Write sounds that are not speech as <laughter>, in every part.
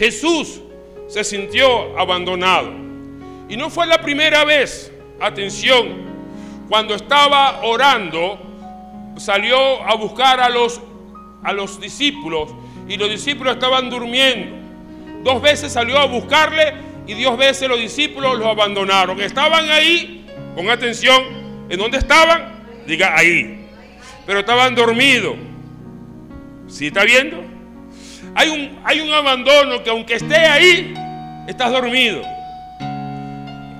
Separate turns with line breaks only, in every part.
Jesús se sintió abandonado. Y no fue la primera vez, atención, cuando estaba orando, salió a buscar a los, a los discípulos y los discípulos estaban durmiendo. Dos veces salió a buscarle y dos veces los discípulos lo abandonaron. Estaban ahí, con atención, ¿en dónde estaban? Diga ahí. Pero estaban dormidos. ¿Sí está viendo? Hay un, hay un abandono que aunque esté ahí, estás dormido.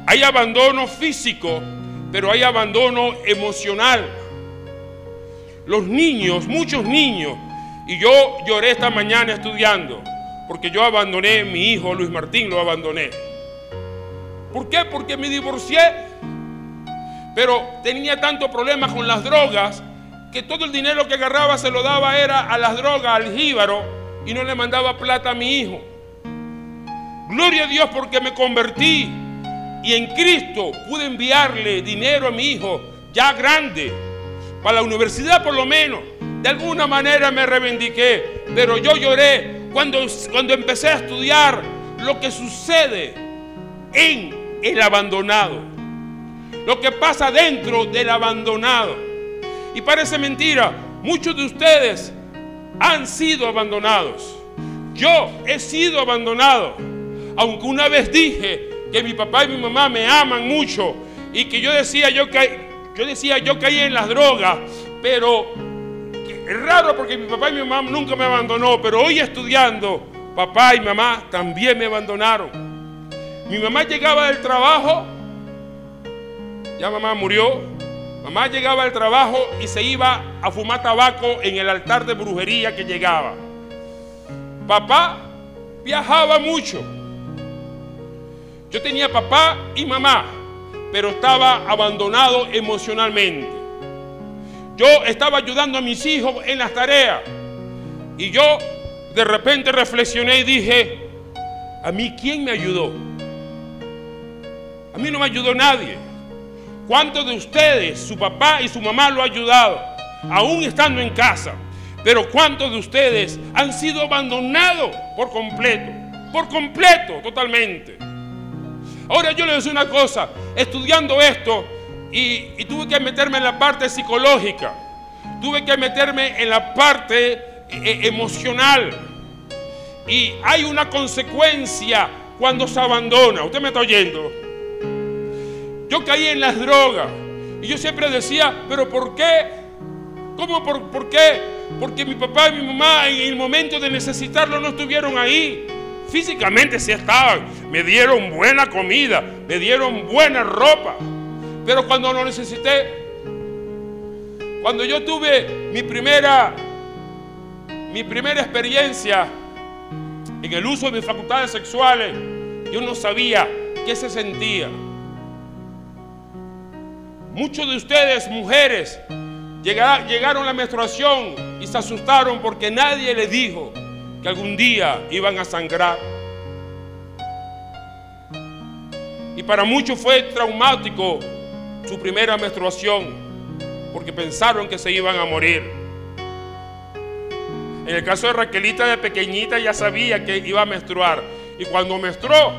Hay abandono físico, pero hay abandono emocional. Los niños, muchos niños, y yo lloré esta mañana estudiando, porque yo abandoné a mi hijo Luis Martín, lo abandoné. ¿Por qué? Porque me divorcié. Pero tenía tanto problema con las drogas que todo el dinero que agarraba se lo daba era a las drogas, al jíbaro, y no le mandaba plata a mi hijo. Gloria a Dios porque me convertí y en Cristo pude enviarle dinero a mi hijo ya grande, para la universidad por lo menos. De alguna manera me reivindiqué, pero yo lloré cuando, cuando empecé a estudiar lo que sucede en el abandonado, lo que pasa dentro del abandonado. Y parece mentira, muchos de ustedes han sido abandonados. Yo he sido abandonado, aunque una vez dije que mi papá y mi mamá me aman mucho y que yo decía yo que yo decía yo caí en las drogas, pero es raro porque mi papá y mi mamá nunca me abandonó, pero hoy estudiando, papá y mamá también me abandonaron. Mi mamá llegaba del trabajo, ya mamá murió, mamá llegaba del trabajo y se iba a fumar tabaco en el altar de brujería que llegaba. Papá viajaba mucho. Yo tenía papá y mamá, pero estaba abandonado emocionalmente. Yo estaba ayudando a mis hijos en las tareas. Y yo de repente reflexioné y dije, ¿a mí quién me ayudó? A mí no me ayudó nadie. ¿Cuántos de ustedes, su papá y su mamá lo han ayudado, aún estando en casa? Pero ¿cuántos de ustedes han sido abandonados por completo? Por completo, totalmente. Ahora yo les decir una cosa, estudiando esto y, y, tuve que meterme en la parte psicológica, tuve que meterme en la parte eh, emocional. Y hay una consecuencia cuando se abandona. ¿Usted me está oyendo? Yo caí en las drogas. Y yo siempre decía, pero ¿por qué? ¿Cómo por, por qué? Porque mi papá y mi mamá en el momento de necesitarlo no estuvieron ahí. Físicamente sí estaban. Me dieron buena comida, me dieron buena ropa. Pero cuando lo necesité, cuando yo tuve mi primera, mi primera experiencia en el uso de mis facultades sexuales, yo no sabía qué se sentía. Muchos de ustedes, mujeres, llegaron a la menstruación y se asustaron porque nadie les dijo que algún día iban a sangrar. Y para muchos fue traumático su primera menstruación porque pensaron que se iban a morir. En el caso de Raquelita de pequeñita ya sabía que iba a menstruar y cuando menstruó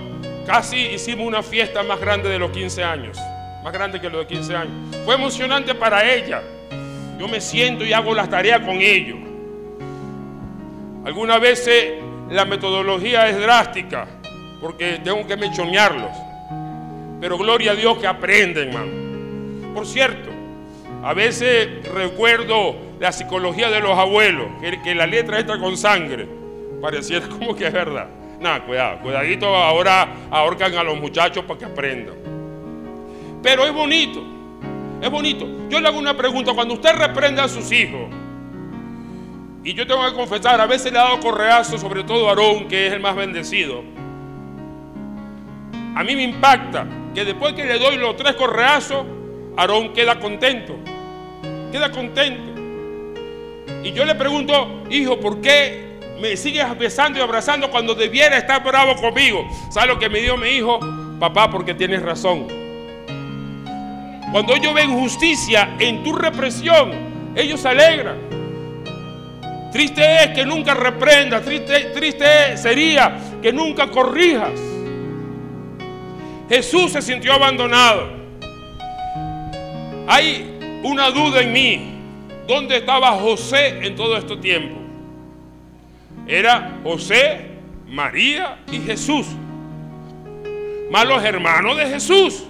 casi hicimos una fiesta más grande de los 15 años más grande que los de 15 años. Fue emocionante para ella. Yo me siento y hago las tareas con ellos. Algunas veces la metodología es drástica porque tengo que mechonearlos. Pero gloria a Dios que aprenden, hermano. Por cierto, a veces recuerdo la psicología de los abuelos, que, la letra está con sangre. Pareciera <laughs> como que es verdad. Nada, cuidado, cuidadito, ahora ahorcan a los muchachos para que aprendan. Pero es bonito, es bonito. Yo le hago una pregunta, cuando usted reprende a sus hijos, y yo tengo que confesar, a veces le he dado correazos, sobre todo a Aarón, que es el más bendecido. A mí me impacta que después que le doy los tres correazos, Aarón queda contento. Queda contento. Y yo le pregunto, hijo, ¿por qué me sigues besando y abrazando cuando debiera estar bravo conmigo? ¿Sabes lo que me dio mi hijo? Papá, porque tienes razón. Cuando ellos ven justicia en tu represión, ellos se alegran. Triste es que nunca reprenda, triste, triste sería que nunca corrijas. Jesús se sintió abandonado. Hay una duda en mí. ¿Dónde estaba José en todo este tiempo? Era José, María y Jesús. Más los hermanos de Jesús.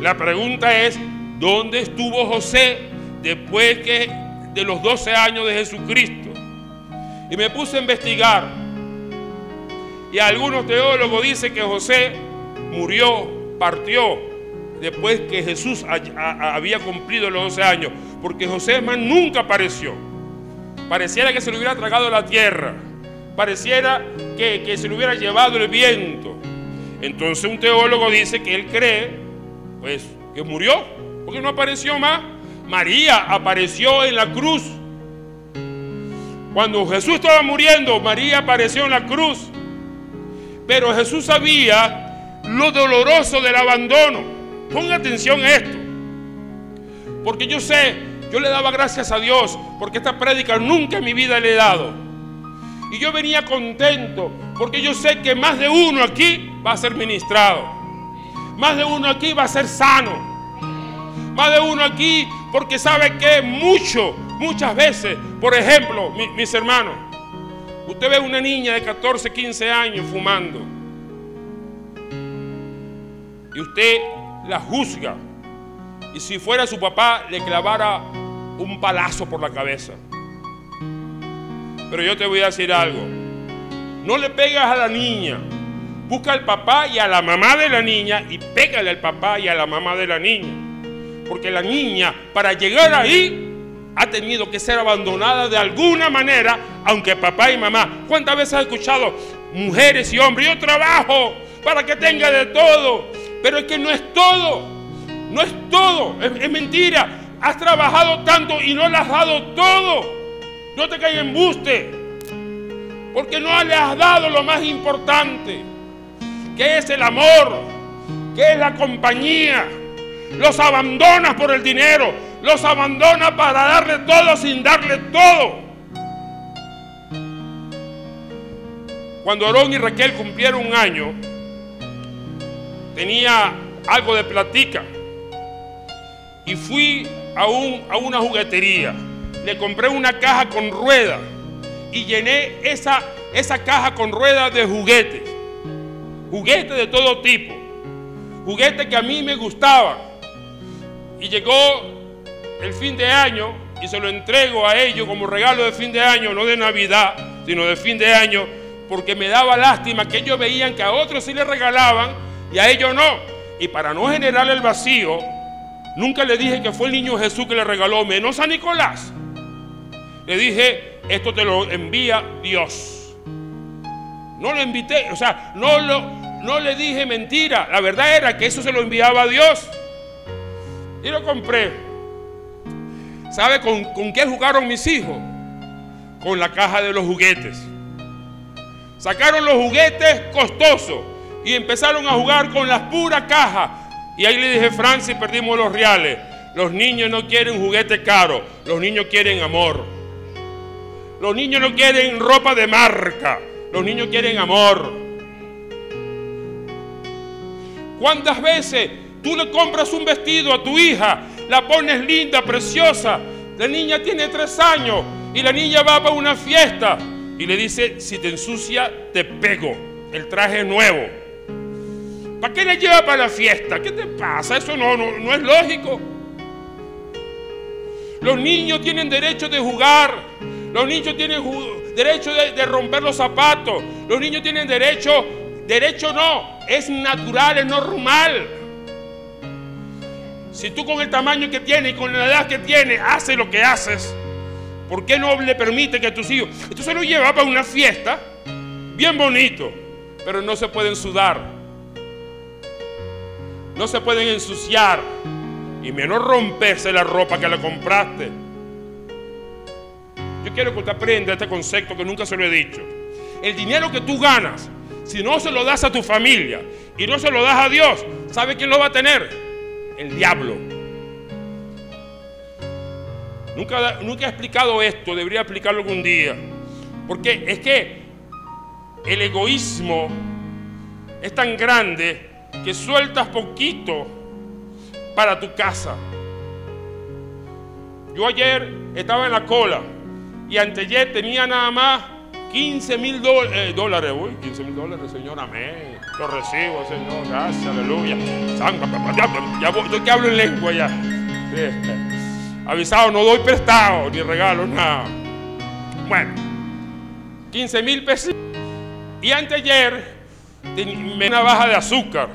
La pregunta es, ¿dónde estuvo José después que de los 12 años de Jesucristo? Y me puse a investigar. Y algunos teólogos dicen que José murió, partió, después que Jesús había cumplido los 12 años. Porque José más nunca apareció. Pareciera que se le hubiera tragado la tierra. Pareciera que, que se le hubiera llevado el viento. Entonces un teólogo dice que él cree, pues, que murió, porque no apareció más. María apareció en la cruz. Cuando Jesús estaba muriendo, María apareció en la cruz. Pero Jesús sabía lo doloroso del abandono. Ponga atención a esto. Porque yo sé, yo le daba gracias a Dios, porque esta prédica nunca en mi vida le he dado. Y yo venía contento, porque yo sé que más de uno aquí va a ser ministrado. Más de uno aquí va a ser sano. Más de uno aquí, porque sabe que mucho, muchas veces, por ejemplo, mis hermanos, usted ve una niña de 14, 15 años fumando y usted la juzga y si fuera su papá le clavara un palazo por la cabeza. Pero yo te voy a decir algo, no le pegas a la niña, busca al papá y a la mamá de la niña y pégale al papá y a la mamá de la niña. Porque la niña, para llegar ahí, ha tenido que ser abandonada de alguna manera, aunque papá y mamá. ¿Cuántas veces has escuchado mujeres y hombres? Yo trabajo para que tenga de todo, pero es que no es todo, no es todo, es, mentira. Has trabajado tanto y no le has dado todo. No te caigas en buste, porque no le has dado lo más importante, que es el amor, que es la compañía. Los abandonas por el dinero, los abandona para darle todo sin darle todo. Cuando Aarón y Raquel cumplieron un año, tenía algo de platica y fui a, un, a una juguetería. Le compré una caja con ruedas y llené esa, esa caja con ruedas de juguetes. Juguetes de todo tipo. Juguetes que a mí me gustaban. Y llegó el fin de año y se lo entrego a ellos como regalo de fin de año, no de Navidad, sino de fin de año, porque me daba lástima que ellos veían que a otros sí les regalaban y a ellos no. Y para no generar el vacío, nunca le dije que fue el niño Jesús que le regaló, menos a Nicolás. Le dije, esto te lo envía Dios. No lo invité, o sea, no, lo, no le dije mentira. La verdad era que eso se lo enviaba Dios. Y lo compré. ¿Sabe con, qué jugaron mis hijos? Con la caja de los juguetes. Sacaron los juguetes costosos y empezaron a jugar con las puras cajas. Y ahí le dije, Francis, perdimos los reales. Los niños no quieren juguetes caros, los niños quieren amor. Los niños no quieren ropa de marca, los niños quieren amor. ¿Cuántas veces tú le compras un vestido a tu hija la pones linda, preciosa. La niña tiene tres años y la niña va para una fiesta y le dice, si te ensucia, te pego. El traje nuevo. ¿Para qué le lleva para la fiesta? ¿Qué te pasa? Eso no, no, es lógico. Los niños tienen derecho de jugar. Los niños tienen derecho de, romper los zapatos. Los niños tienen derecho, derecho no, es natural, es normal. Si tú con el tamaño que tienes y con la edad que tienes haces lo que haces, ¿por qué no le permite que tus hijos... Esto se lo lleva para una fiesta, bien bonito, pero no se pueden sudar, no se pueden ensuciar y menos romperse la ropa que le compraste. Yo quiero que usted aprenda este concepto que nunca se lo he dicho. El dinero que tú ganas, si no se lo das a tu familia y no se lo das a Dios, ¿sabe quién lo va a tener? el diablo. Nunca, nunca he explicado esto, debería explicarlo algún día. Porque es que el egoísmo es tan grande que sueltas poquito para tu casa. Yo ayer estaba en la cola y anteayer tenía nada más 15 mil eh, dólares. Uy, 15 mil dólares, Señor, amén. Lo recibo, Señor, gracias, aleluya. ya, yo que hablo en lengua ya. Avisado, no doy prestado ni regalo, nada. Bueno, 15 mil pesos. Y anteayer me una baja de azúcar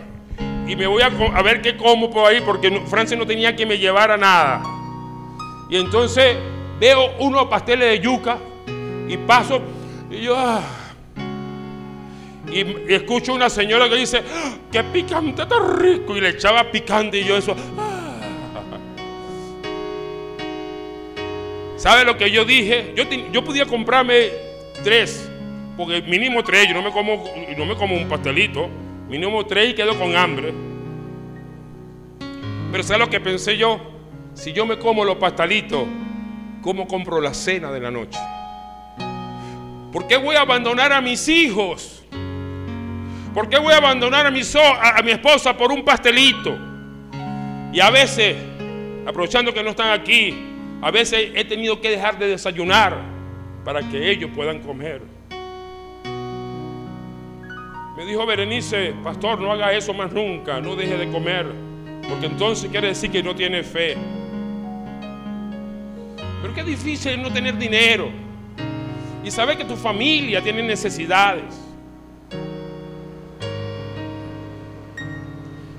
y me voy a, a, ver qué como por ahí porque Francia no tenía que me llevara nada. Y entonces veo unos pasteles de yuca y paso y yo... Ah, y, escucho una señora que dice, ah, que picante está rico. Y le echaba picante y yo eso. Ah. ¿Sabe lo que yo dije? Yo, yo podía comprarme tres, porque mínimo tres, yo no me como, no me como un pastelito, mínimo tres y quedo con hambre. Pero ¿sabe lo que pensé yo? Si yo me como los pastelitos, ¿cómo compro la cena de la noche? ¿Por qué voy a abandonar a mis hijos? ¿Por qué voy a abandonar a mi, esposa por un pastelito? Y a veces, aprovechando que no están aquí, a veces he tenido que dejar de desayunar para que ellos puedan comer. Me dijo Berenice, pastor, no haga eso más nunca, no deje de comer, porque entonces quiere decir que no tiene fe. Pero qué difícil no tener dinero y saber que tu familia tiene necesidades.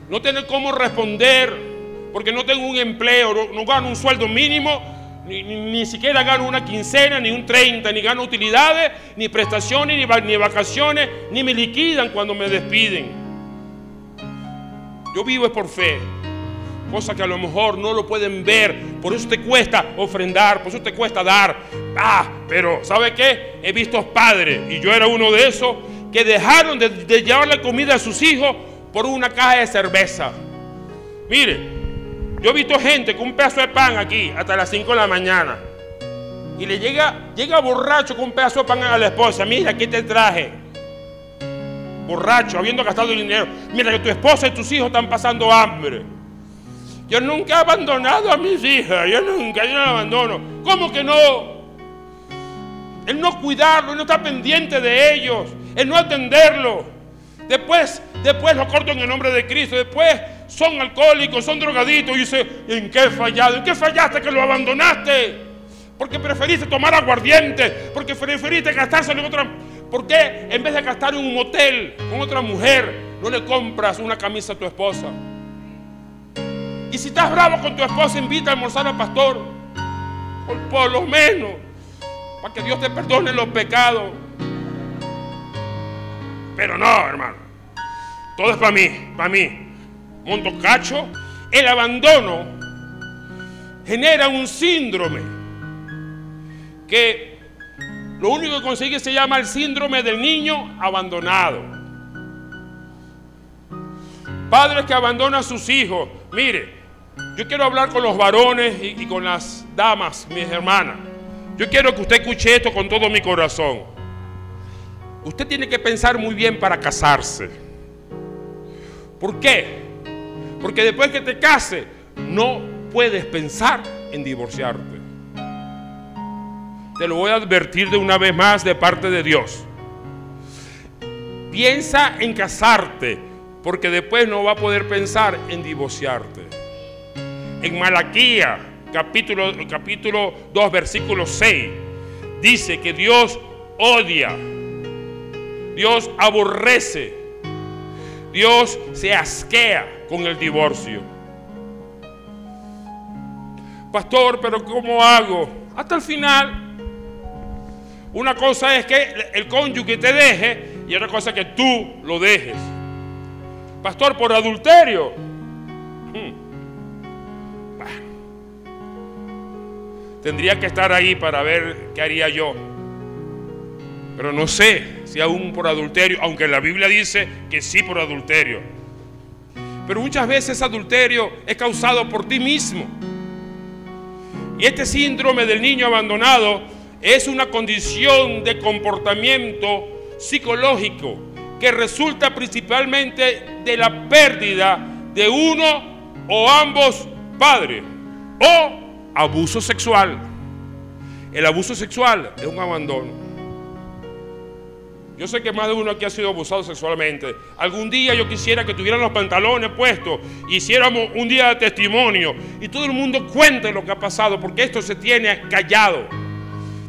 No tener cómo responder porque no tengo un empleo, no, gano un sueldo mínimo, ni, siquiera gano una quincena, ni un 30, ni gano utilidades, ni prestaciones, ni, ni vacaciones, ni me liquidan cuando me despiden. Yo vivo es por fe cosa que a lo mejor no lo pueden ver, por eso te cuesta ofrendar, por eso te cuesta dar. Ah, pero ¿sabe qué? He visto padres, y yo era uno de esos, que dejaron de, de llevarle comida a sus hijos por una caja de cerveza. Mire, yo he visto gente con un pedazo de pan aquí hasta las 5 de la mañana. Y le llega, llega borracho con un pedazo de pan a la esposa. Mira, aquí te traje. Borracho, habiendo gastado el dinero. Mira que tu esposa y tus hijos están pasando hambre. Yo nunca he abandonado a mis hijas, yo nunca, yo no abandono. ¿Cómo que no? El no cuidarlo, el no estar pendiente de ellos, el no atenderlo. Después, después lo corto en el nombre de Cristo. Después son alcohólicos, son drogaditos. Y dice, ¿en qué he fallado? ¿En qué fallaste que lo abandonaste? Porque preferiste tomar aguardiente, porque preferiste gastárselo en otra. ¿Por qué en vez de gastar en un motel con otra mujer, no le compras una camisa a tu esposa? Y si estás bravo con tu esposa, invita a almorzar al pastor. Por, lo menos. Para que Dios te perdone los pecados. Pero no, hermano. Todo es para mí, para mí. Monto cacho. El abandono genera un síndrome que lo único que consigue se llama el síndrome del niño abandonado. Padres que abandonan a sus hijos. Mire, yo quiero hablar con los varones y, con las damas, mis hermanas. Yo quiero que usted escuche esto con todo mi corazón. Usted tiene que pensar muy bien para casarse. ¿Por qué? Porque después que te case, no puedes pensar en divorciarte. Te lo voy a advertir de una vez más de parte de Dios. Piensa en casarte, porque después no va a poder pensar en divorciarte. En Malaquía, capítulo, capítulo 2, versículo 6, dice que Dios odia, Dios aborrece, Dios se asquea con el divorcio. Pastor, pero ¿cómo hago? Hasta el final. Una cosa es que el cónyuge te deje y otra cosa es que tú lo dejes. Pastor, por adulterio. Tendría que estar ahí para ver qué haría yo. Pero no sé si aún por adulterio, aunque la Biblia dice que sí por adulterio. Pero muchas veces adulterio es causado por ti mismo. Y este síndrome del niño abandonado es una condición de comportamiento psicológico que resulta principalmente de la pérdida de uno o ambos padres o abuso sexual. El abuso sexual es un abandono. Yo sé que más de uno aquí ha sido abusado sexualmente. Algún día yo quisiera que tuvieran los pantalones puestos, hiciéramos un día de testimonio y todo el mundo cuente lo que ha pasado, porque esto se tiene callado.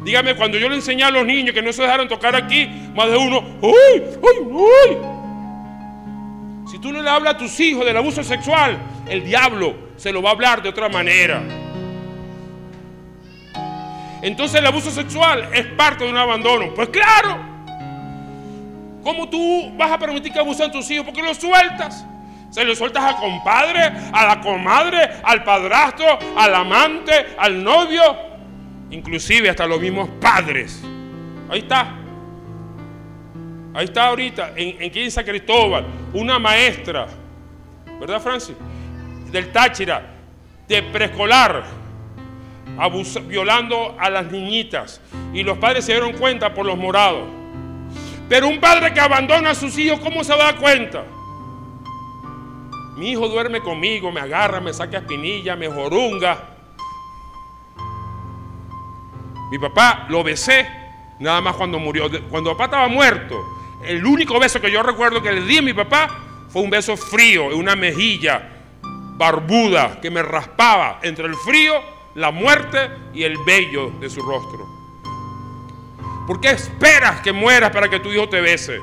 Dígame, cuando yo le enseñé a los niños que no se dejaron tocar aquí, más de uno, ¡uy! ¡uy! ¡uy! Si tú no le hablas a tus hijos del abuso sexual, el diablo se lo va a hablar de otra manera. Entonces el abuso sexual es parte de un abandono. Pues claro, ¿Cómo tú vas a permitir que abusen tus hijos? Porque los sueltas. Se los sueltas al compadre, a la comadre, al padrastro, al amante, al novio, inclusive hasta los mismos padres. Ahí está. Ahí está ahorita, en, en San Cristóbal, una maestra, ¿verdad, Francis? Del Táchira, de preescolar, violando a las niñitas. Y los padres se dieron cuenta por los morados. Pero un padre que abandona a sus hijos, ¿cómo se da cuenta? Mi hijo duerme conmigo, me agarra, me saca espinilla, me jorunga. Mi papá lo besé nada más cuando murió. Cuando papá estaba muerto, el único beso que yo recuerdo que le di a mi papá fue un beso frío en una mejilla barbuda que me raspaba entre el frío, la muerte y el vello de su rostro. ¿Por qué esperas que mueras para que tu hijo te bese?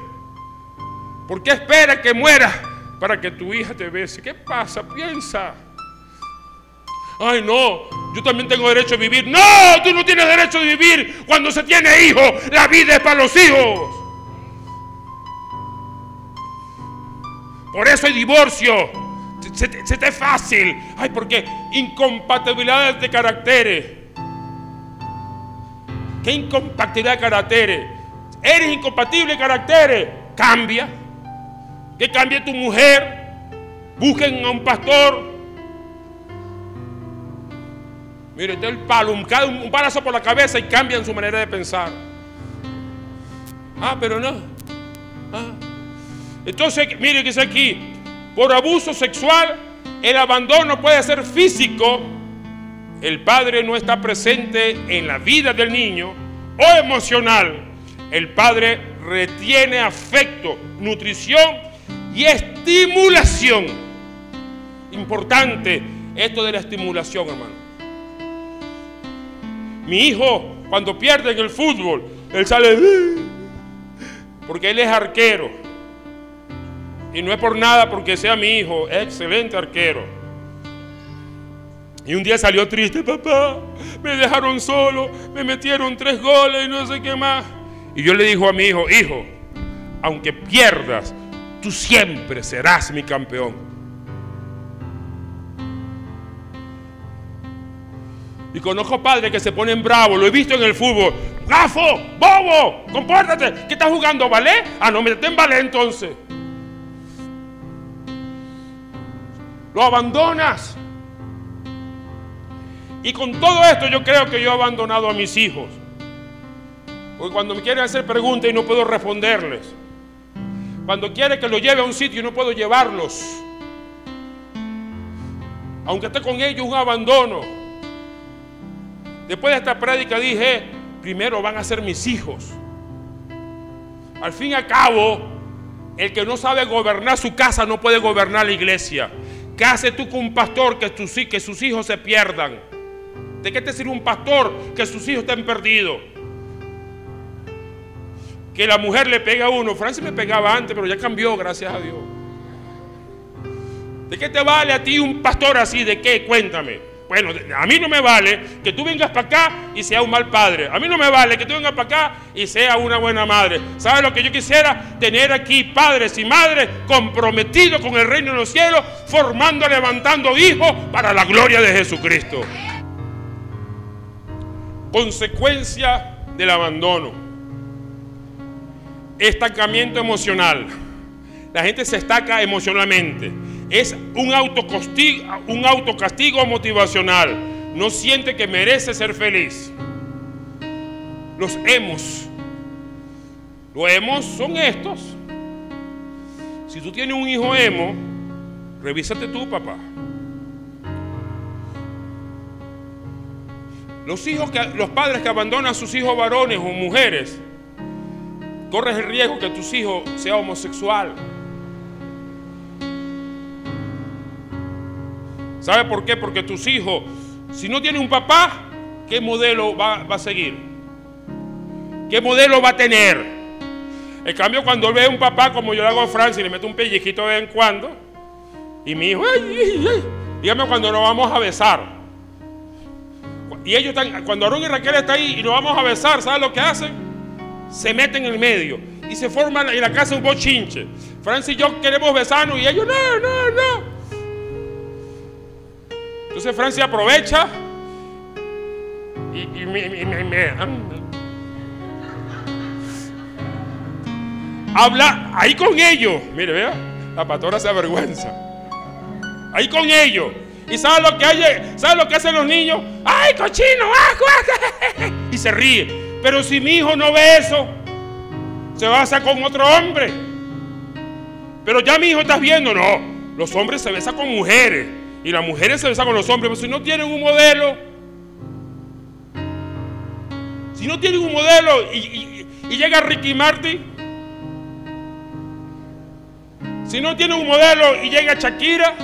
¿Por qué esperas que mueras para que tu hija te bese? ¿Qué pasa? Piensa. Ay, no, yo también tengo derecho a vivir. No, tú no tienes derecho a vivir cuando se tiene hijos. La vida es para los hijos. Por eso hay divorcio. Se, te es fácil. Ay, porque incompatibilidades de caracteres. ¿Qué incompatibilidad de caracteres? Eres incompatible de caracteres. Cambia. Que cambie tu mujer. Busquen a un pastor. Mire, el palo, un, un palazo por la cabeza y cambian su manera de pensar. Ah, pero no. Ah. Entonces, mire que es aquí. Por abuso sexual, el abandono puede ser físico el padre no está presente en la vida del niño o emocional, el padre retiene afecto, nutrición y estimulación. Importante esto de la estimulación, hermano. Mi hijo, cuando pierde en el fútbol, él sale porque él es arquero. Y no es por nada porque sea mi hijo, excelente arquero. Y un día salió triste, papá, me dejaron solo, me metieron tres goles y no sé qué más. Y yo le dijo a mi hijo, hijo, aunque pierdas, tú siempre serás mi campeón. Y conozco padres que se ponen bravos, lo he visto en el fútbol. ¡Gafo! ¡Bobo! ¡Compórtate! ¿Qué estás jugando? ¿Ballet? Ah, no, métete en ballet entonces. Lo abandonas. Y con todo esto yo creo que yo he abandonado a mis hijos. Porque cuando me quieren hacer preguntas y no puedo responderles. Cuando quiere que los lleve a un sitio y no puedo llevarlos. Aunque esté con ellos un abandono. Después de esta prédica dije, primero van a ser mis hijos. Al fin y al cabo, el que no sabe gobernar su casa no puede gobernar la iglesia. ¿Qué haces tú con un pastor que, que sus hijos se pierdan? ¿De qué te sirve un pastor que sus hijos estén perdidos? Que la mujer le pega a uno. Francis me pegaba antes, pero ya cambió, gracias a Dios. ¿De qué te vale a ti un pastor así? ¿De qué? Cuéntame. Bueno, a mí no me vale que tú vengas para acá y sea un mal padre. A mí no me vale que tú vengas para acá y sea una buena madre. ¿Sabes lo que yo quisiera? Tener aquí padres y madres comprometidos con el reino de los cielos, formando, levantando hijos para la gloria de Jesucristo consecuencia del abandono. Estancamiento emocional. La gente se estaca emocionalmente. Es un autocastigo, un autocastigo motivacional. No siente que merece ser feliz. Los hemos. Los emos son estos. Si tú tienes un hijo emo, revísate tú, papá. Los hijos que, los padres que abandonan a sus hijos varones o mujeres, corres el riesgo que tus hijos sea homosexual. ¿Sabe por qué? Porque tus hijos, si no tienen un papá, ¿qué modelo va, a seguir? ¿Qué modelo va a tener? En cambio, cuando ve un papá como yo le hago a Francia y le meto un pellizquito de vez en cuando, y mi hijo, dígame cuando nos vamos a besar. Y ellos están, cuando Aarón y Raquel están ahí y nos vamos a besar, ¿sabes lo que hacen? Se meten en el medio y se forman en la casa un bochinche. Francia y yo queremos besarnos y ellos, no, no, no. Entonces Francia aprovecha y, me, Habla ahí con ellos. Mire, vea, la pastora se avergüenza. Ahí con ellos. ¿Y sabe lo que hay? ¿Sabe lo que hacen los niños? ¡Ay, cochino! ¡Ah, y se ríe. Pero si mi hijo no ve eso, se basa con otro hombre. Pero ya mi hijo estás viendo, no. Los hombres se besan con mujeres y las mujeres se besan con los hombres. Pero si no tienen un modelo, si no tienen un modelo y, llega Ricky Martin Si no tiene un modelo y llega Shakira,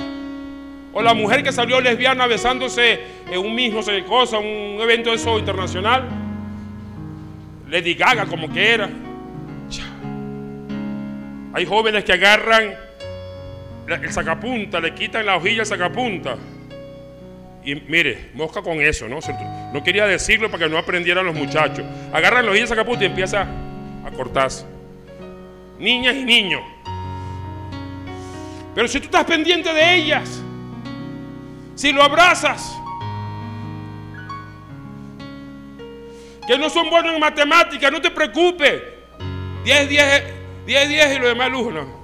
o la mujer que salió lesbiana besándose en un mismo cosa, un evento eso internacional, Lady Gaga como que era. Hay jóvenes que agarran el sacapunta, le quitan la hojilla al sacapunta. Y mire, mosca con eso, ¿no? No quería decirlo para que no aprendieran los muchachos. Agarran la hojilla al sacapunta y empieza a cortarse. Niñas y niños. Pero si tú estás pendiente de ellas, si lo abrazas, que no son buenos en matemáticas, no te preocupes. 10, 10, 10, 10 y lo demás luz, no.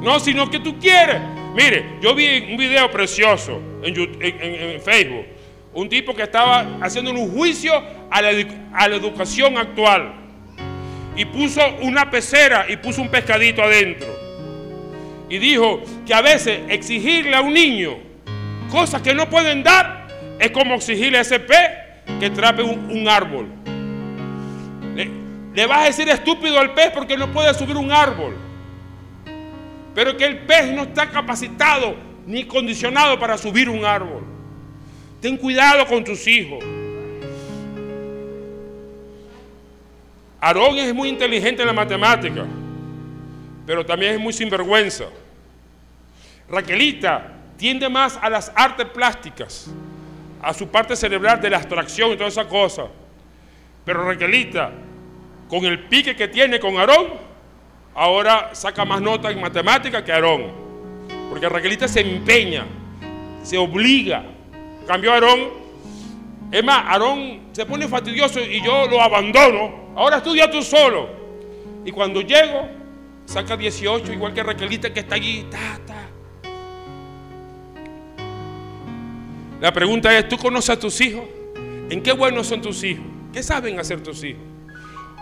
No, sino que tú quieres. Mire, yo vi un video precioso en, Facebook. Un tipo que estaba haciendo un juicio a la, educación actual. Y puso una pecera y puso un pescadito adentro y dijo que a veces exigirle a un niño cosas que no pueden dar es como exigirle a ese pez que trape un, árbol. Le, vas a decir estúpido al pez porque no puede subir un árbol. Pero que el pez no está capacitado ni condicionado para subir un árbol. Ten cuidado con tus hijos. Aarón es muy inteligente en la matemática pero también es muy sinvergüenza. Raquelita tiende más a las artes plásticas, a su parte cerebral de la abstracción y toda esa cosa. Pero Raquelita, con el pique que tiene con Aarón, ahora saca más notas en matemática que Aarón. Porque Raquelita se empeña, se obliga. Cambió Aarón. Es más, Aarón se pone fastidioso y yo lo abandono. Ahora estudia tú solo. Y cuando llego, saca 18, igual que Raquelita que está allí. La pregunta es, ¿tú conoces a tus hijos? ¿En qué buenos son tus hijos? ¿Qué saben hacer tus hijos?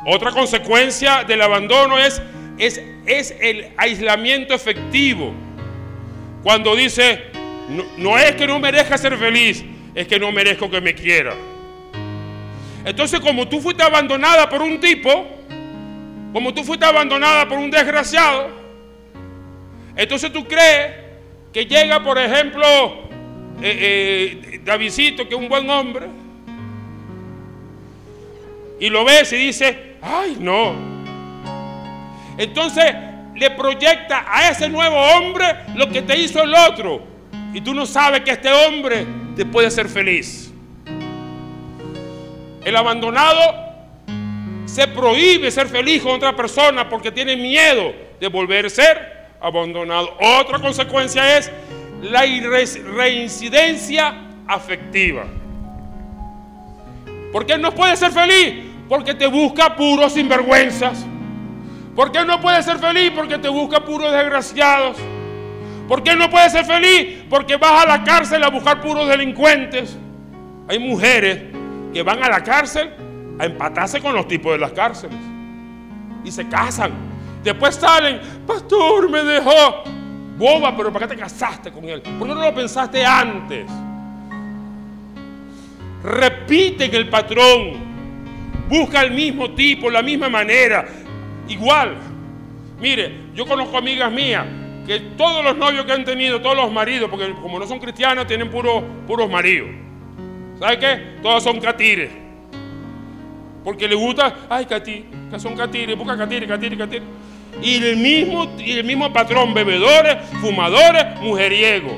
Otra consecuencia del abandono es, es, es el aislamiento efectivo. Cuando dice, no, no es que no merezca ser feliz, es que no merezco que me quiera. Entonces, como tú fuiste abandonada por un tipo, como tú fuiste abandonada por un desgraciado, entonces tú crees que llega, por ejemplo, eh, eh, Davidito, que es un buen hombre, y lo ves y dice, ay no. Entonces le proyecta a ese nuevo hombre lo que te hizo el otro. Y tú no sabes que este hombre te puede hacer feliz. El abandonado se prohíbe ser feliz con otra persona porque tiene miedo de volver a ser abandonado. Otra consecuencia es la reincidencia afectiva. ¿Por qué no puede ser feliz? Porque te busca puros sinvergüenzas. ¿Por qué no puede ser feliz? Porque te busca puros desgraciados. ¿Por qué no puede ser feliz? Porque vas a la cárcel a buscar puros delincuentes. Hay mujeres que van a la cárcel a empatarse con los tipos de las cárceles. y se casan. Después salen, pastor, me dejó. Boba, pero ¿para qué te casaste con él? ¿Por qué no lo pensaste antes? Repiten el patrón. Busca el mismo tipo, la misma manera. Igual. Mire, yo conozco amigas mías que todos los novios que han tenido, todos los maridos, porque como no son cristianos, tienen puros, puros maridos. ¿Sabe qué? Todos son catires. Porque le gusta, ay, que son catires, busca catires, catires, catires. Y el mismo, y el mismo patrón, bebedores, fumadores, mujeriegos.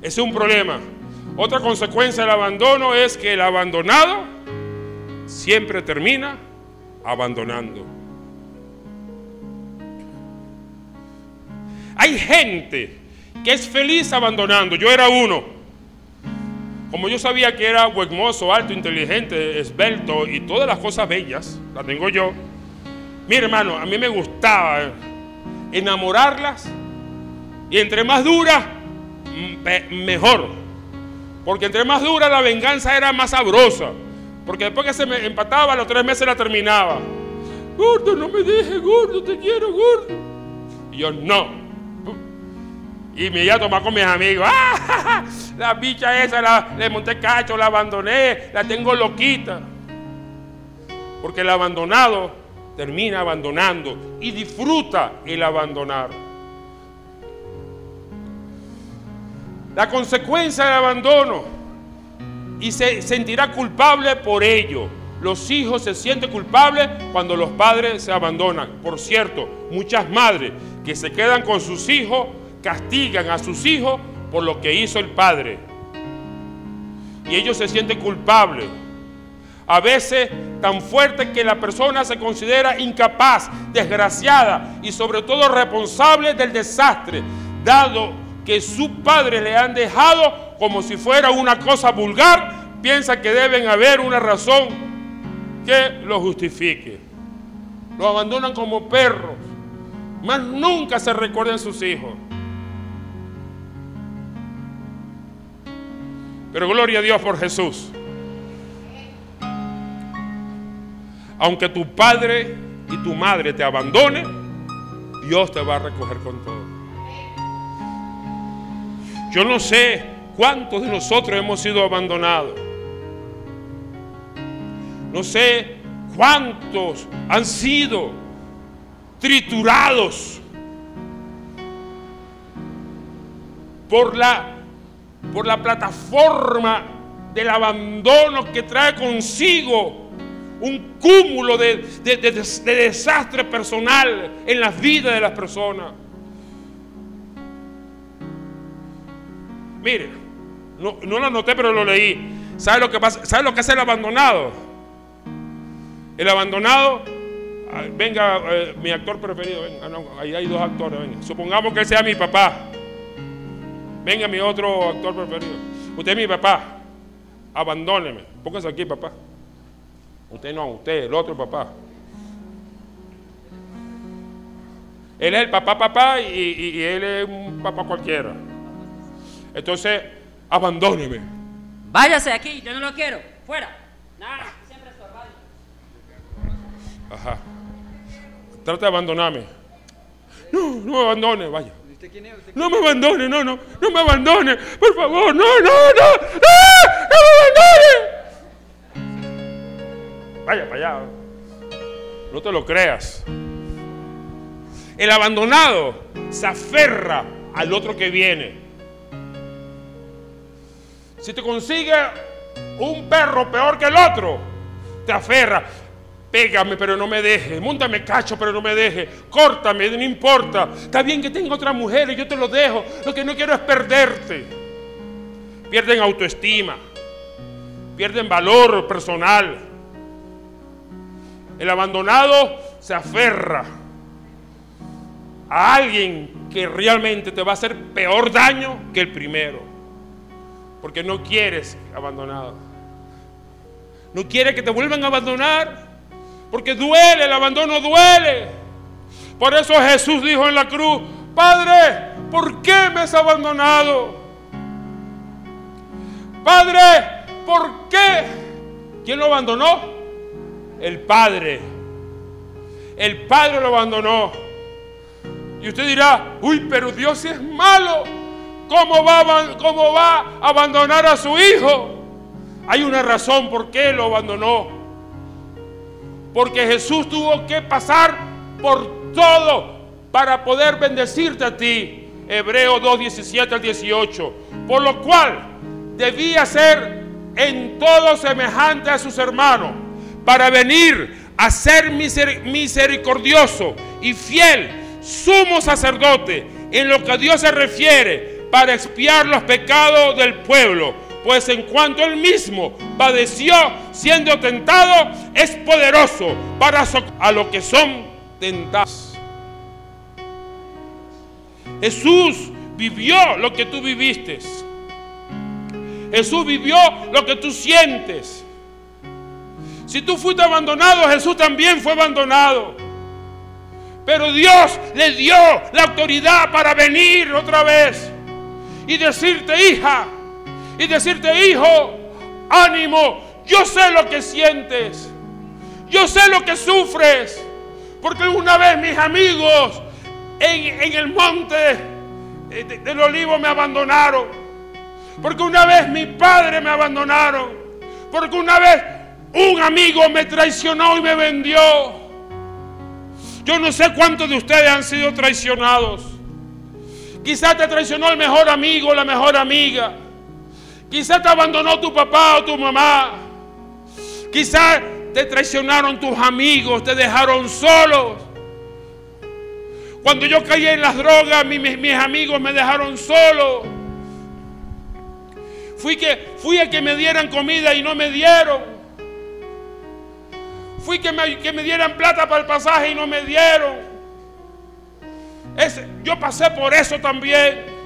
Ese es un problema. Otra consecuencia del abandono es que el abandonado siempre termina abandonando. Hay gente que es feliz abandonando. Yo era uno. Como yo sabía que era huemoso, alto, inteligente, esbelto y todas las cosas bellas, las tengo yo. Mire, hermano, a mí me gustaba enamorarlas y entre más dura, mejor. Porque entre más dura la venganza era más sabrosa. Porque después que se me empataba, a los tres meses la terminaba. Gordo, no me dejes, gordo, te quiero, gordo. Y yo, no. Y me iba a tomar con mis amigos. ¡Ah! <laughs> La bicha esa, la, le monté cacho, la abandoné, la tengo loquita. Porque el abandonado termina abandonando y disfruta el abandonar. La consecuencia del abandono y se sentirá culpable por ello. Los hijos se sienten culpables cuando los padres se abandonan. Por cierto, muchas madres que se quedan con sus hijos castigan a sus hijos por lo que hizo el padre. Y ellos se sienten culpables. A veces tan fuerte que la persona se considera incapaz, desgraciada y sobre todo responsable del desastre, dado que sus padres le han dejado como si fuera una cosa vulgar, piensa que deben haber una razón que lo justifique. Lo abandonan como perros, más nunca se recuerdan sus hijos. Pero gloria a Dios por Jesús. Aunque tu padre y tu madre te abandone, Dios te va a recoger con todo. Yo no sé cuántos de nosotros hemos sido abandonados. No sé cuántos han sido triturados por la por la plataforma del abandono que trae consigo un cúmulo de, desastre personal en la vida de las personas. Mire, no, lo anoté, pero lo leí. ¿Sabe lo que pasa? ¿Sabe lo que es el abandonado? El abandonado, ah, venga, eh, mi actor preferido, venga, ahí hay dos actores, venga. Supongamos que sea mi papá. Venga mi otro actor preferido. Usted es mi papá. Abandóneme. Póngase aquí, papá. Usted no, usted, el otro papá. Él es el papá, papá, y, él es un papá cualquiera. Entonces, abandóneme.
Váyase aquí, yo no lo quiero. Fuera. Nada, siempre.
Ajá. Trata de abandonarme. No, no me abandone, vaya. No me abandone, no, no, no me abandone, por favor, no, no, no, no, no me abandone. Vaya para allá, no te lo creas. El abandonado se aferra al otro que viene. Si te consigue un perro peor que el otro, te aferra. Pégame, pero no me deje. Múntame cacho, pero no me deje. Córtame, no importa. Está bien que tenga otra mujer y yo te lo dejo. Lo que no quiero es perderte. Pierden autoestima. Pierden valor personal. El abandonado se aferra a alguien que realmente te va a hacer peor daño que el primero. Porque no quieres abandonado. No quiere que te vuelvan a abandonar. Porque duele, el abandono duele. Por eso Jesús dijo en la cruz, Padre, ¿por qué me has abandonado? Padre, ¿por qué? ¿Quién lo abandonó? el Padre. El Padre lo abandonó. Y usted dirá, uy, pero Dios es malo. ¿Cómo va, a, ¿Cómo va a abandonar a su hijo? Hay una razón por qué lo abandonó. Porque Jesús tuvo que pasar por todo para poder bendecirte a ti. Hebreo 2, 17 al 18. Por lo cual debía ser en todo semejante a sus hermanos, para venir a ser misericordioso y fiel, sumo sacerdote, en lo que a Dios se refiere, para expiar los pecados del pueblo. Pues en cuanto él mismo padeció siendo tentado, es poderoso para a lo que son tentados. Jesús vivió lo que tú viviste. Jesús vivió lo que tú sientes. Si tú fuiste abandonado, Jesús también fue abandonado. Pero Dios le dio la autoridad para venir otra vez y decirte, hija, y decirte, hijo, ánimo, yo sé lo que sientes, yo sé lo que sufres, porque una vez mis amigos en, el monte del olivo me abandonaron. Porque una vez mi padre me abandonaron. Porque una vez un amigo me traicionó y me vendió. Yo no sé cuántos de ustedes han sido traicionados. Quizás te traicionó el mejor amigo, la mejor amiga. Quizás te abandonó tu papá o tu mamá. Quizás te traicionaron tus amigos, te dejaron solos. Cuando yo caí en las drogas, mis, amigos me dejaron solo. Fui, que, fui a que me dieran comida y no me dieron. Fui que me, que me dieran plata para el pasaje y no me dieron. Yo pasé por eso también.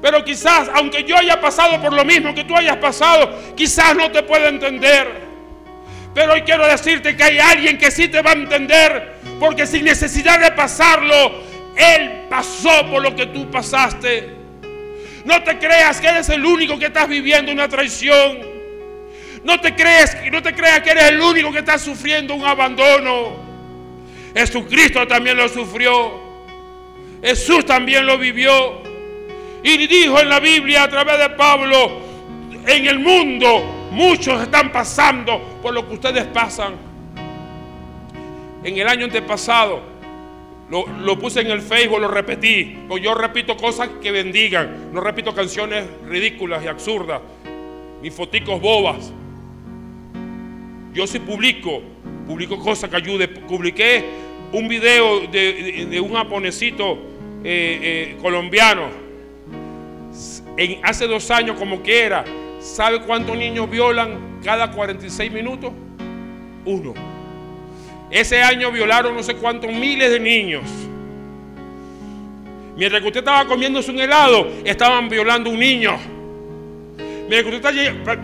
Pero quizás, aunque yo haya pasado por lo mismo que tú hayas pasado, quizás no te pueda entender. Pero hoy quiero decirte que hay alguien que sí te va a entender. Porque sin necesidad de pasarlo, Él pasó por lo que tú pasaste. No te creas que eres el único que estás viviendo una traición. No te crees, no te creas que eres el único que está sufriendo un abandono. Jesucristo también lo sufrió. Jesús también lo vivió. Y dijo en la Biblia a través de Pablo, en el mundo muchos están pasando por lo que ustedes pasan. En el año antepasado lo, puse en el Facebook, lo repetí. Yo repito cosas que bendigan. No repito canciones ridículas y absurdas. Ni foticos bobas. Yo sí publico, publico cosas que ayuden. Publiqué un video de, un japonesito eh, eh, colombiano. En, hace dos años como que era. ¿Sabe cuántos niños violan cada 46 minutos? Uno. Ese año violaron no sé cuántos miles de niños. Mientras que usted estaba comiéndose un helado, estaban violando un niño. Mientras que usted estaba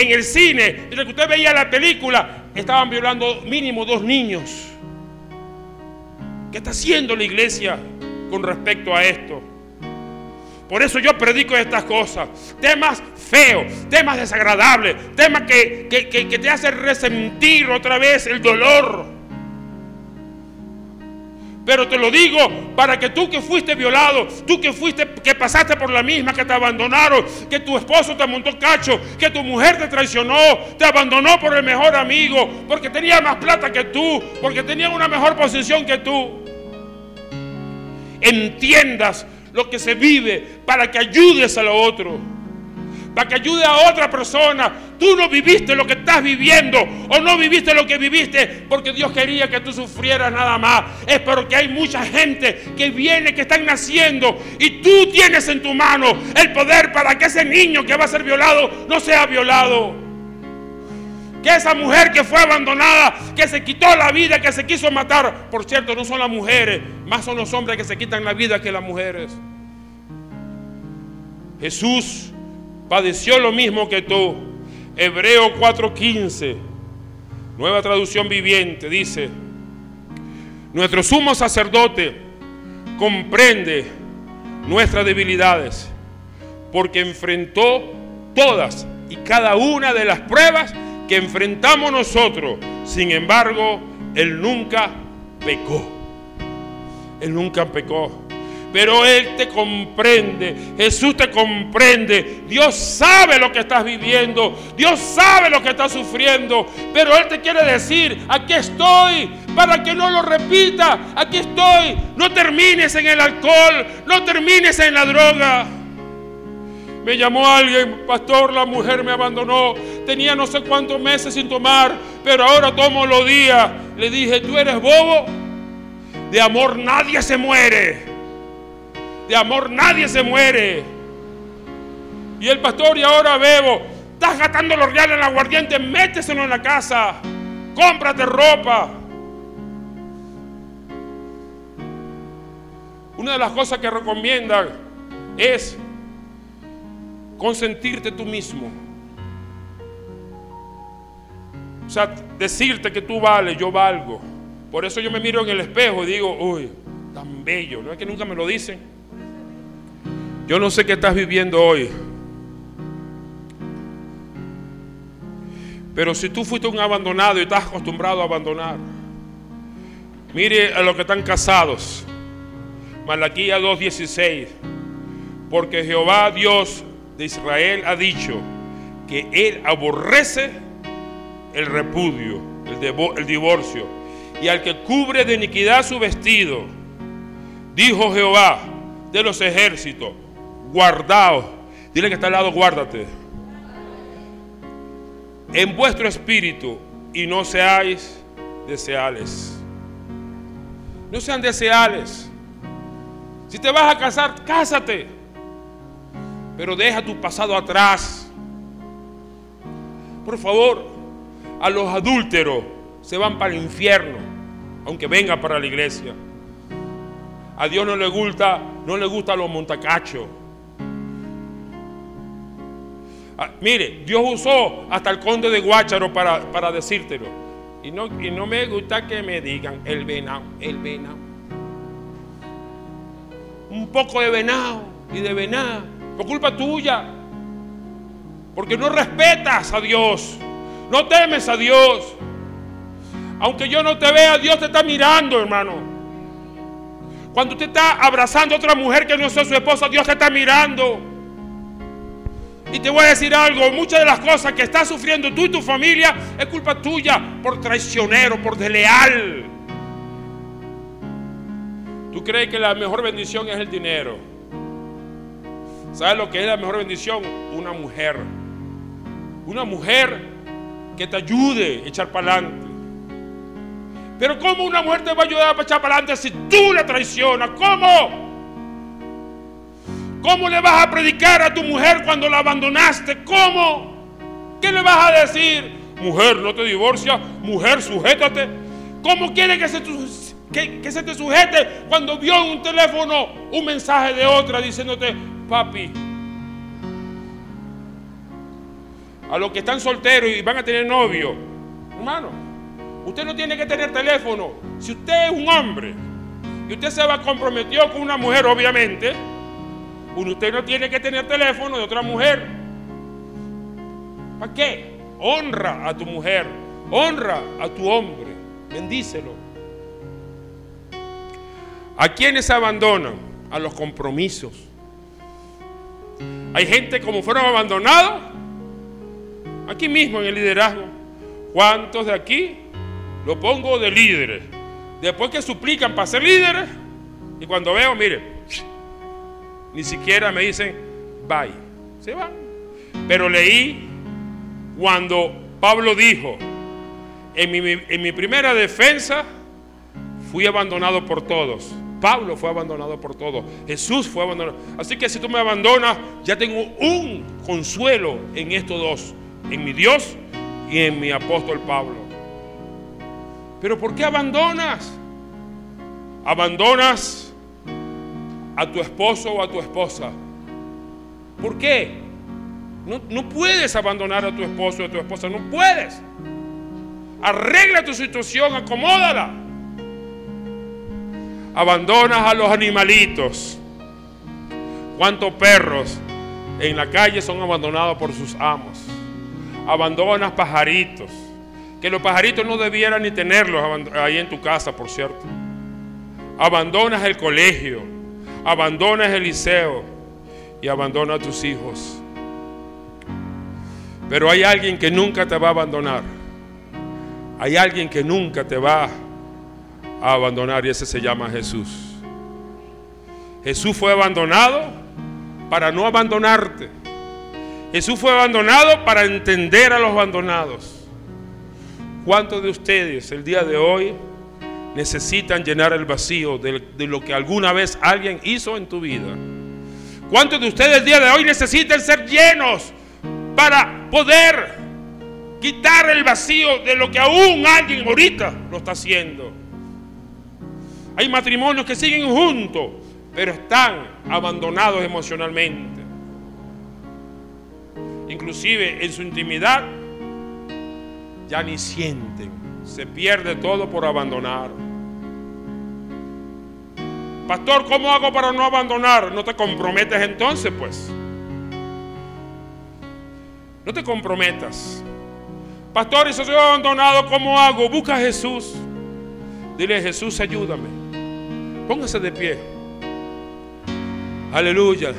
en el cine, mientras que usted veía la película, estaban violando mínimo dos niños. ¿Qué está haciendo la iglesia con respecto a esto? Por eso yo predico estas cosas. Temas feos, temas desagradables, temas que, que te hacen resentir otra vez el dolor. Pero te lo digo para que tú que fuiste violado, tú que fuiste, que pasaste por la misma, que te abandonaron, que tu esposo te montó cacho, que tu mujer te traicionó, te abandonó por el mejor amigo, porque tenía más plata que tú, porque tenía una mejor posición que tú. Entiendas lo que se vive para que ayudes a lo otro para que ayude a otra persona. Tú no viviste lo que estás viviendo o no viviste lo que viviste porque Dios quería que tú sufrieras nada más. Es porque hay mucha gente que viene, que están naciendo y tú tienes en tu mano el poder para que ese niño que va a ser violado no sea violado. Que esa mujer que fue abandonada, que se quitó la vida, que se quiso matar. Por cierto, no son las mujeres, más son los hombres que se quitan la vida que las mujeres. Jesús padeció lo mismo que tú. Hebreo 4:15, nueva traducción viviente, dice, nuestro sumo sacerdote comprende nuestras debilidades, porque enfrentó todas y cada una de las pruebas que enfrentamos nosotros. Sin embargo, Él nunca pecó. Él nunca pecó. Pero Él te comprende, Jesús te comprende, Dios sabe lo que estás viviendo, Dios sabe lo que estás sufriendo, pero Él te quiere decir, aquí estoy, para que no lo repita, aquí estoy, no termines en el alcohol, no termines en la droga. Me llamó alguien, pastor, la mujer me abandonó. Tenía no sé cuántos meses sin tomar, pero ahora tomo los días. Le dije, tú eres bobo. De amor nadie se muere. De amor nadie se muere. Y el pastor, y ahora bebo. Estás gastando los reales en la aguardiente, méteselo en la casa. Cómprate ropa. Una de las cosas que recomiendan es consentirte tú mismo. O sea, decirte que tú vales, yo valgo. Por eso yo me miro en el espejo y digo, uy, tan bello. No es que nunca me lo dicen. Yo no sé qué estás viviendo hoy. Pero si tú fuiste un abandonado y estás acostumbrado a abandonar, mire a los que están casados. Malaquía 2.16. Porque Jehová Dios de Israel ha dicho que Él aborrece el repudio, el, divorcio, y al que cubre de iniquidad su vestido, dijo Jehová de los ejércitos, guardaos, dile que está al lado, guárdate, en vuestro espíritu y no seáis deseales. No sean deseales. Si te vas a casar, cásate. Pero deja tu pasado atrás. Por favor, a los adúlteros se van para el infierno, aunque vengan para la iglesia. A Dios no le gusta, no le los montacachos. Ah, mire, Dios usó hasta el conde de Guácharo para, para decírtelo. Y no, y no me gusta que me digan el venado, el venado. Un poco de venado y de venado por culpa tuya. Porque no respetas a Dios. No temes a Dios. Aunque yo no te vea, Dios te está mirando, hermano. Cuando usted está abrazando a otra mujer que no sea su esposa, Dios te está mirando. Y te voy a decir algo, muchas de las cosas que estás sufriendo tú y tu familia es culpa tuya por traicionero, por desleal. Tú crees que la mejor bendición es el dinero. ¿Sabes lo que es la mejor bendición? Una mujer. Una mujer que te ayude a echar para adelante. Pero ¿cómo una mujer te va a ayudar a echar para adelante si tú la traicionas? ¿Cómo? ¿Cómo le vas a predicar a tu mujer cuando la abandonaste? ¿Cómo? ¿Qué le vas a decir? Mujer, no te divorcias. Mujer, sujétate. ¿Cómo quiere que se, que, que se te sujete cuando vio en un teléfono un mensaje de otra diciéndote, papi. A los que están solteros y van a tener novio, hermano, usted no tiene que tener teléfono. Si usted es un hombre y usted se va comprometió con una mujer, obviamente, usted no tiene que tener teléfono de otra mujer. ¿Para qué? Honra a tu mujer, honra a tu hombre, bendícelo. ¿A quienes abandonan? A los compromisos. Hay gente como fueron abandonados aquí mismo en el liderazgo. ¿Cuántos de aquí lo pongo de líderes? Después que suplican para ser líderes y cuando veo, mire, ni siquiera me dicen bye, se van. Pero leí cuando Pablo dijo, en mi, en mi primera defensa fui abandonado por todos Pablo fue abandonado por todos. Jesús fue abandonado. Así que si tú me abandonas, ya tengo un consuelo en estos dos. En mi Dios y en mi apóstol Pablo. Pero ¿por qué abandonas? Abandonas a tu esposo o a tu esposa. ¿Por qué? No, no puedes abandonar a tu esposo o a tu esposa. No puedes. Arregla tu situación, acomódala abandonas a los animalitos. ¿Cuántos perros en la calle son abandonados por sus amos? abandonas pajaritos, que los pajaritos no debieran ni tenerlos ahí en tu casa, por cierto. Abandonas el colegio, abandonas el liceo y abandonas a tus hijos. Pero hay alguien que nunca te va a abandonar. Hay alguien que nunca te va a abandonar y ese se llama Jesús. Jesús fue abandonado para no abandonarte. Jesús fue abandonado para entender a los abandonados. ¿Cuántos de ustedes el día de hoy necesitan llenar el vacío de, lo que alguna vez alguien hizo en tu vida? ¿Cuántos de ustedes el día de hoy necesitan ser llenos para poder quitar el vacío de lo que aún alguien ahorita lo está haciendo? Hay matrimonios que siguen juntos, pero están abandonados emocionalmente. Inclusive en su intimidad ya ni sienten. Se pierde todo por abandonar. Pastor, ¿cómo hago para no abandonar? No te comprometes entonces, pues. No te comprometas. Pastor, y si soy abandonado, ¿cómo hago? Busca a Jesús. Dile, Jesús, ayúdame. Póngase de pie. Aleluya.